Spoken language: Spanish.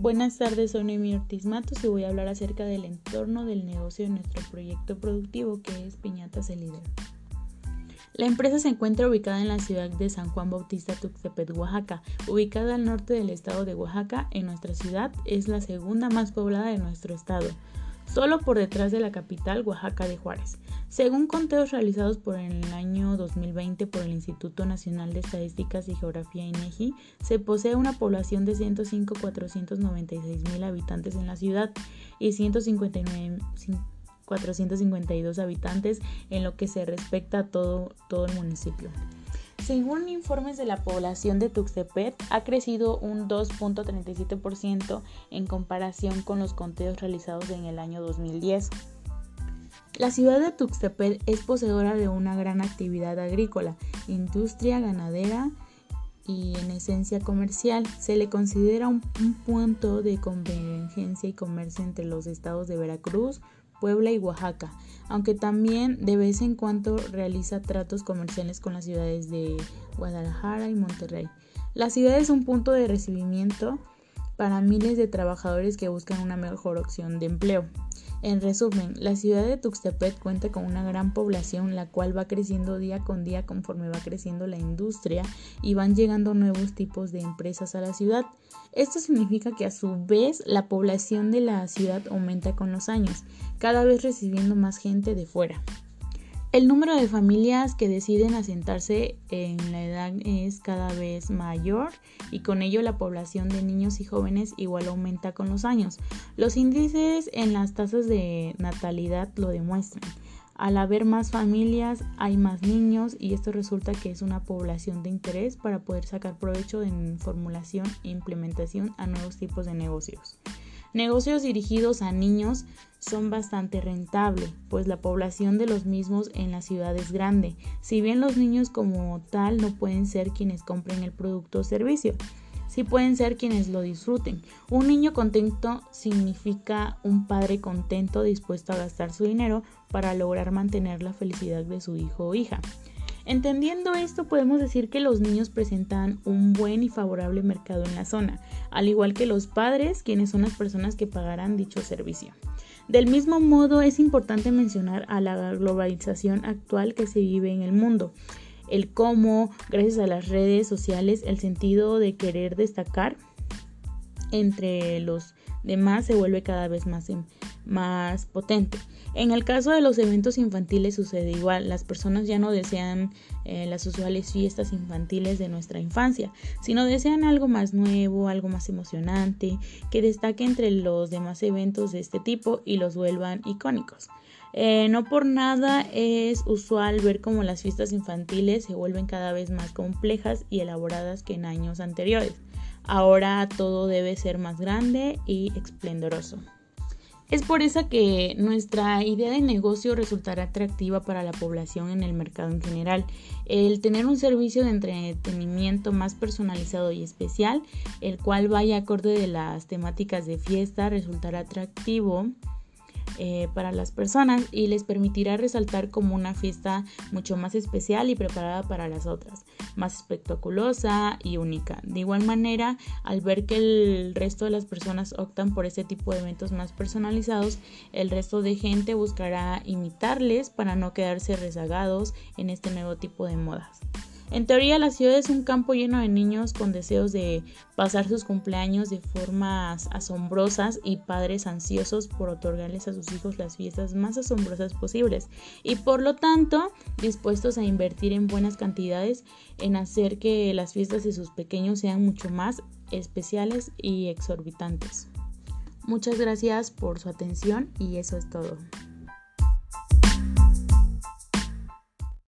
Buenas tardes, soy Noemí Ortiz Matos y voy a hablar acerca del entorno del negocio de nuestro proyecto productivo que es Piñatas El Líder. La empresa se encuentra ubicada en la ciudad de San Juan Bautista Tuxtepec, Oaxaca. Ubicada al norte del estado de Oaxaca, en nuestra ciudad es la segunda más poblada de nuestro estado solo por detrás de la capital, Oaxaca de Juárez. Según conteos realizados por el año 2020 por el Instituto Nacional de Estadísticas y Geografía INEGI, se posee una población de 105.496 mil habitantes en la ciudad y 159.452 habitantes en lo que se respecta a todo, todo el municipio. Según informes de la población de Tuxtepec, ha crecido un 2.37% en comparación con los conteos realizados en el año 2010. La ciudad de Tuxtepec es poseedora de una gran actividad agrícola, industria ganadera y en esencia comercial. Se le considera un, un punto de convergencia y comercio entre los estados de Veracruz, Puebla y Oaxaca, aunque también de vez en cuando realiza tratos comerciales con las ciudades de Guadalajara y Monterrey. La ciudad es un punto de recibimiento para miles de trabajadores que buscan una mejor opción de empleo. En resumen, la ciudad de Tuxtepec cuenta con una gran población la cual va creciendo día con día conforme va creciendo la industria y van llegando nuevos tipos de empresas a la ciudad. Esto significa que a su vez la población de la ciudad aumenta con los años, cada vez recibiendo más gente de fuera. El número de familias que deciden asentarse en la edad es cada vez mayor y con ello la población de niños y jóvenes igual aumenta con los años. Los índices en las tasas de natalidad lo demuestran. Al haber más familias hay más niños y esto resulta que es una población de interés para poder sacar provecho en formulación e implementación a nuevos tipos de negocios. Negocios dirigidos a niños son bastante rentables, pues la población de los mismos en la ciudad es grande, si bien los niños como tal no pueden ser quienes compren el producto o servicio, sí pueden ser quienes lo disfruten. Un niño contento significa un padre contento dispuesto a gastar su dinero para lograr mantener la felicidad de su hijo o hija. Entendiendo esto, podemos decir que los niños presentan un buen y favorable mercado en la zona, al igual que los padres, quienes son las personas que pagarán dicho servicio. Del mismo modo, es importante mencionar a la globalización actual que se vive en el mundo, el cómo, gracias a las redes sociales, el sentido de querer destacar entre los demás se vuelve cada vez más, más potente. En el caso de los eventos infantiles sucede igual, las personas ya no desean eh, las usuales fiestas infantiles de nuestra infancia, sino desean algo más nuevo, algo más emocionante, que destaque entre los demás eventos de este tipo y los vuelvan icónicos. Eh, no por nada es usual ver cómo las fiestas infantiles se vuelven cada vez más complejas y elaboradas que en años anteriores. Ahora todo debe ser más grande y esplendoroso. Es por eso que nuestra idea de negocio resultará atractiva para la población en el mercado en general. El tener un servicio de entretenimiento más personalizado y especial, el cual vaya acorde de las temáticas de fiesta, resultará atractivo eh, para las personas y les permitirá resaltar como una fiesta mucho más especial y preparada para las otras, más espectaculosa y única. De igual manera, al ver que el resto de las personas optan por este tipo de eventos más personalizados, el resto de gente buscará imitarles para no quedarse rezagados en este nuevo tipo de modas. En teoría, la ciudad es un campo lleno de niños con deseos de pasar sus cumpleaños de formas asombrosas y padres ansiosos por otorgarles a sus hijos las fiestas más asombrosas posibles y por lo tanto dispuestos a invertir en buenas cantidades en hacer que las fiestas de sus pequeños sean mucho más especiales y exorbitantes. Muchas gracias por su atención y eso es todo.